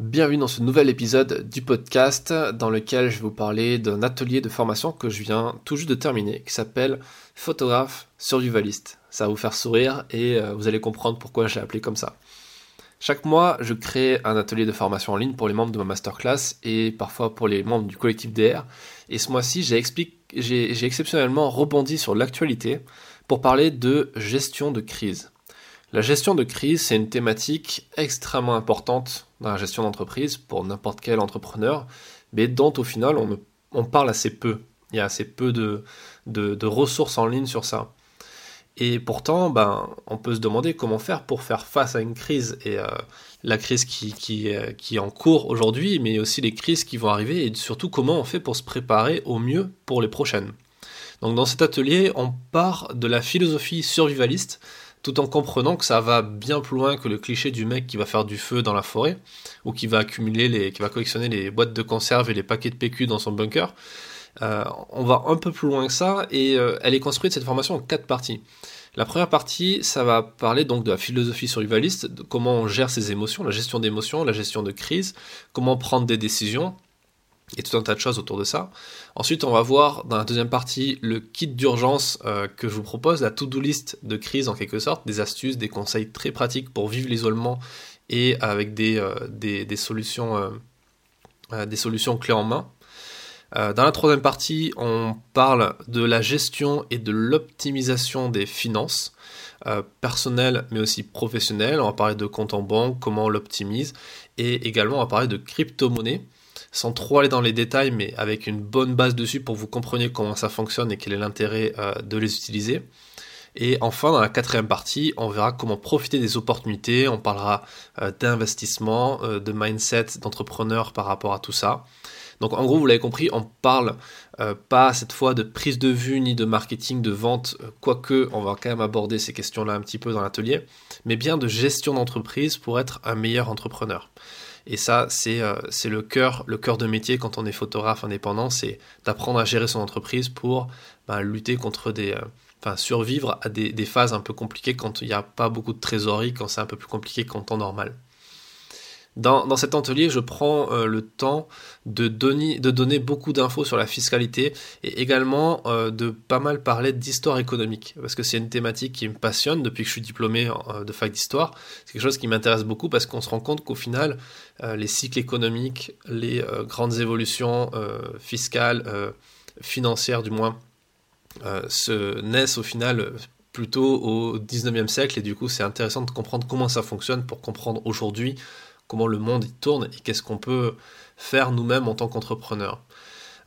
Bienvenue dans ce nouvel épisode du podcast dans lequel je vais vous parler d'un atelier de formation que je viens tout juste de terminer qui s'appelle Photographe survivaliste. Ça va vous faire sourire et euh, vous allez comprendre pourquoi je l'ai appelé comme ça. Chaque mois, je crée un atelier de formation en ligne pour les membres de ma masterclass et parfois pour les membres du collectif DR. Et ce mois-ci, j'ai exceptionnellement rebondi sur l'actualité pour parler de gestion de crise. La gestion de crise, c'est une thématique extrêmement importante dans la gestion d'entreprise pour n'importe quel entrepreneur, mais dont au final on, parle assez peu. Il y a assez peu de, ressources en ligne sur ça. Et pourtant, ben, on peut se demander comment faire pour faire face à une crise. Et euh, la crise qui, qui, est en cours aujourd'hui, mais aussi les crises qui vont arriver, et surtout comment on fait pour se préparer au mieux pour les prochaines. Donc dans cet atelier, on part de la philosophie survivaliste, tout en comprenant que ça va bien plus loin que le cliché du mec qui va faire du feu dans la forêt, ou qui va accumuler les, qui va collectionner les boîtes de conserve et les paquets de PQ dans son bunker. Euh, on va un peu plus loin que ça, et euh, elle est construite cette formation en quatre parties. La première partie, ça va parler donc de la philosophie survivaliste, de comment on gère ses émotions, la gestion d'émotions, la gestion de crise, comment prendre des décisions, et tout un tas de choses autour de ça. Ensuite, on va voir dans la deuxième partie le kit d'urgence euh, que je vous propose, la to-do list de crise en quelque sorte, des astuces, des conseils très pratiques pour vivre l'isolement et avec des, euh, solutions, euh, des solutions clés en main. dans la troisième partie, on parle de la gestion et de l'optimisation des finances. personnelles mais aussi professionnelles. On va parler de compte en banque, comment on l'optimise, et également on va parler de crypto-monnaie sans trop aller dans les détails, mais avec une bonne base dessus pour vous compreniez comment ça fonctionne et quel est l'intérêt euh, de les utiliser. Et enfin, dans la quatrième partie, on verra comment profiter des opportunités, on parlera euh, d'investissement, euh, de mindset, d'entrepreneur par rapport à tout ça. Donc en gros, vous l'avez compris, on parle pas cette fois de prise de vue ni de marketing, de vente, quoique on va quand même aborder ces questions-là un petit peu dans l'atelier, mais bien de gestion d'entreprise pour être un meilleur entrepreneur. Et ça, euh, c'est le cœur, le cœur de métier quand on est photographe indépendant, c'est d'apprendre à gérer son entreprise pour ben, lutter contre des, euh, survivre à des, des, phases un peu compliquées quand il n'y a pas beaucoup de trésorerie, quand c'est un peu plus compliqué qu'en temps normal. Dans, cet atelier, je prends euh, le temps de donner, de donner beaucoup d'infos sur la fiscalité et également euh, de pas mal parler d'histoire économique, parce que c'est une thématique qui me passionne depuis que je suis diplômé euh, de fac d'histoire. C'est quelque chose qui m'intéresse beaucoup parce qu'on se rend compte qu'au final, les cycles économiques, les grandes évolutions fiscales, financières du moins, se naissent au final plutôt au 19e siècle et du coup c'est intéressant de comprendre comment ça fonctionne pour comprendre aujourd'hui comment le monde tourne et qu'est-ce qu'on peut faire nous-mêmes en tant qu'entrepreneurs.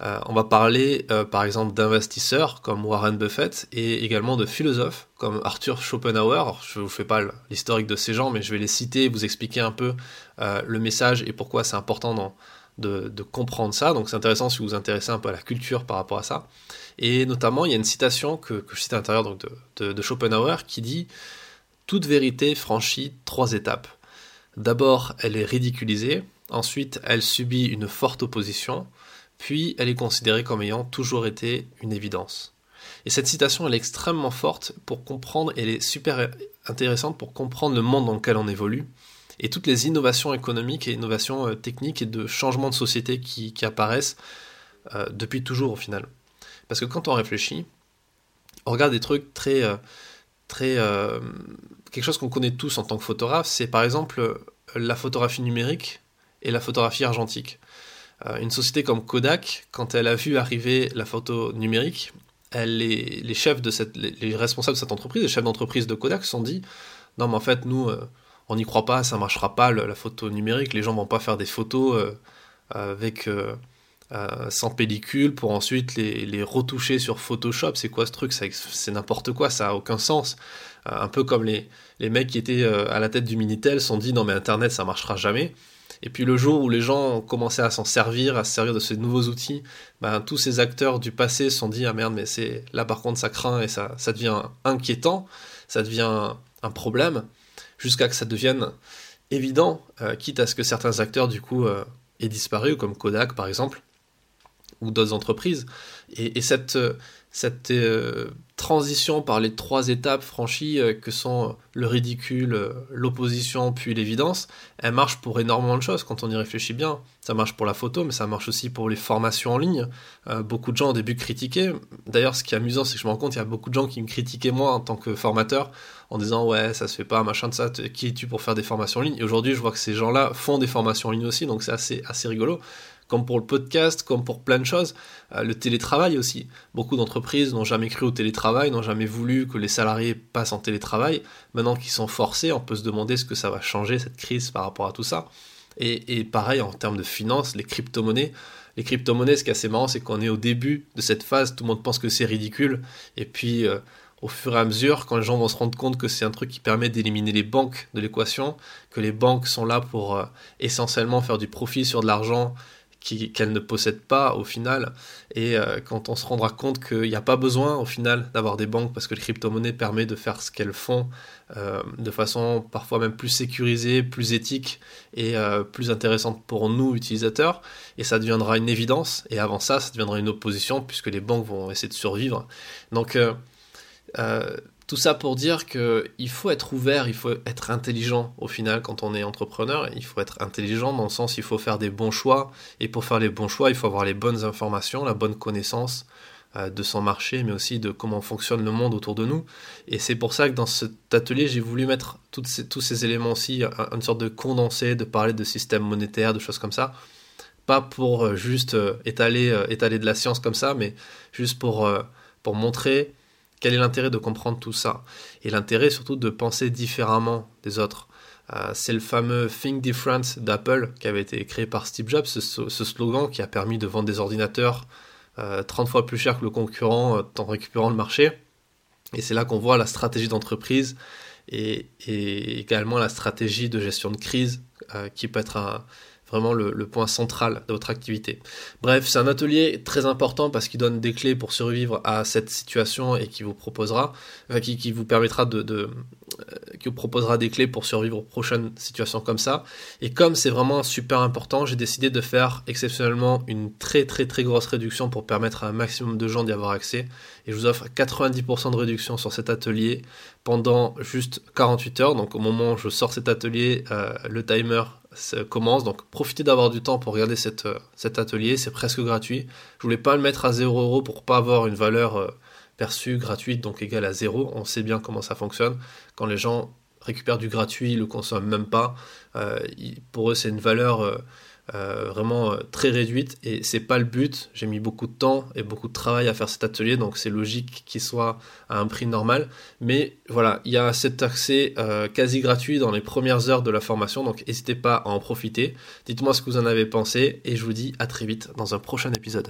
Euh, on va parler euh, par exemple d'investisseurs comme Warren Buffett et également de philosophes comme Arthur Schopenhauer. je ne vous fais pas l'historique de ces gens, mais je vais les citer, vous expliquer un peu euh, le message et pourquoi c'est important de, comprendre ça. Donc c'est intéressant si vous vous intéressez un peu à la culture par rapport à ça. Et notamment, il y a une citation que, je cite à l'intérieur de Schopenhauer qui dit Toute vérité franchit trois étapes. D'abord, elle est ridiculisée, ensuite, elle subit une forte opposition, puis elle est considérée comme ayant toujours été une évidence. Et cette citation, elle est extrêmement forte pour comprendre, elle est super intéressante pour comprendre le monde dans lequel on évolue, et toutes les innovations économiques et innovations euh, techniques et de changements de société qui, apparaissent euh, depuis toujours au final. Parce que quand on réfléchit, on regarde des trucs très... Euh, très quelque chose qu'on connaît tous en tant que photographe, c'est par exemple la photographie numérique et la photographie argentique. Euh, une société comme Kodak, quand elle a vu arriver la photo numérique, les, chefs de cette, les, responsables de cette entreprise, les chefs d'entreprise de Kodak se sont dit non mais en fait nous euh, on n'y croit pas, ça marchera pas la photo numérique, les gens vont pas faire des photos euh, sans pellicule pour ensuite les, retoucher sur Photoshop. C'est quoi ce truc? C'est n'importe quoi, ça a aucun sens. un peu comme les, les mecs qui étaient euh, à la tête du Minitel sont dit non mais Internet ça marchera jamais. Et puis le jour où les gens ont commencé à s'en servir, à se servir de ces nouveaux outils, ben, tous ces acteurs du passé se sont dit ah merde mais c'est là par contre ça craint et ça, ça devient inquiétant, ça devient un problème, jusqu'à que ça devienne évident, euh, quitte à ce que certains acteurs du coup euh, aient disparu, comme Kodak par exemple, ou d'autres entreprises. Et, cette, cette transition par les trois étapes franchies euh, que sont le ridicule, euh, l'opposition, puis l'évidence, elle marche pour énormément de choses quand on y réfléchit bien. Ça marche pour la photo, mais ça marche aussi pour les formations en ligne. Euh, beaucoup de gens au début critiquaient. D'ailleurs, ce qui est amusant, c'est que je me rends compte, il y a beaucoup de gens qui me critiquaient moi en tant que formateur, en disant ouais, ça se fait pas, machin de ça, qui es-tu pour faire des formations en ligne? Et aujourd'hui, je vois que ces gens-là font des formations en ligne aussi, donc c'est assez rigolo comme pour le podcast, comme pour plein de choses. Euh, le télétravail aussi. Beaucoup d'entreprises n'ont jamais cru au télétravail, n'ont jamais voulu que les salariés passent en télétravail. Maintenant qu'ils sont forcés, on peut se demander ce que ça va changer, cette crise, par rapport à tout ça. Et, pareil, en termes de finances, les crypto-monnaies. Les crypto-monnaies, ce qui est assez marrant, c'est qu'on est au début de cette phase, tout le monde pense que c'est ridicule. Et puis, euh, au fur et à mesure, quand les gens vont se rendre compte que c'est un truc qui permet d'éliminer les banques de l'équation, que les banques sont là pour euh, essentiellement faire du profit sur de l'argent qu'elle ne possède pas au final. Et euh, quand on se rendra compte qu'il n'y a pas besoin au final d'avoir des banques parce que les crypto-monnaies permettent de faire ce qu'elles font euh, de façon parfois même plus sécurisée, plus éthique et euh, plus intéressante pour nous utilisateurs. Et ça deviendra une évidence. Et avant ça, ça deviendra une opposition puisque les banques vont essayer de survivre. Donc tout ça pour dire qu'il faut être ouvert, il faut être intelligent au final quand on est entrepreneur. Il faut être intelligent dans le sens il faut faire des bons choix. Et pour faire les bons choix, il faut avoir les bonnes informations, la bonne connaissance euh, de son marché, mais aussi de comment fonctionne le monde autour de nous. Et c'est pour ça que dans cet atelier, j'ai voulu mettre ces, tous ces éléments aussi, une sorte de condensé, de parler de système monétaire, de choses comme ça. Pas pour euh, juste euh, étaler, étaler de la science comme ça, mais juste pour, pour montrer quel est l'intérêt de comprendre tout ça Et l'intérêt surtout de penser différemment des autres. Euh, c'est le fameux Think Different d'Apple qui avait été créé par Steve Jobs, ce, slogan qui a permis de vendre des ordinateurs 30 euh, fois plus cher que le concurrent euh, en récupérant le marché. Et c'est là qu'on voit la stratégie d'entreprise et, également la stratégie de gestion de crise qui peut être un, vraiment le, point central de votre activité. Bref, c'est un atelier très important parce qu'il donne des clés pour survivre à cette situation et qui vous proposera, qui, vous permettra de, euh, qui vous proposera des clés pour survivre aux prochaines situations comme ça. Et comme c'est vraiment super important, j'ai décidé de faire exceptionnellement une très très très grosse réduction pour permettre à un maximum de gens d'y avoir accès. Et je vous offre 90% de réduction sur cet atelier pendant juste 48 heures. Donc au moment où je sors cet atelier, euh, le timer commence. Donc profitez d'avoir du temps pour regarder euh, cet atelier, c'est presque gratuit. Je voulais pas le mettre à 0 euros pour pas avoir une valeur euh, perçue gratuite, donc égale à 0. On sait bien comment ça fonctionne. Quand les gens récupèrent du gratuit, ils le consomment même pas. Euh, pour eux, c'est une valeur euh, vraiment euh, très réduite et c'est pas le but. J'ai mis beaucoup de temps et beaucoup de travail à faire cet atelier, donc c'est logique qu'il soit à un prix normal. Mais voilà, il y a cet accès euh, quasi gratuit dans les premières heures de la formation, donc n'hésitez pas à en profiter. Dites-moi ce que vous en avez pensé et je vous dis à très vite dans un prochain épisode.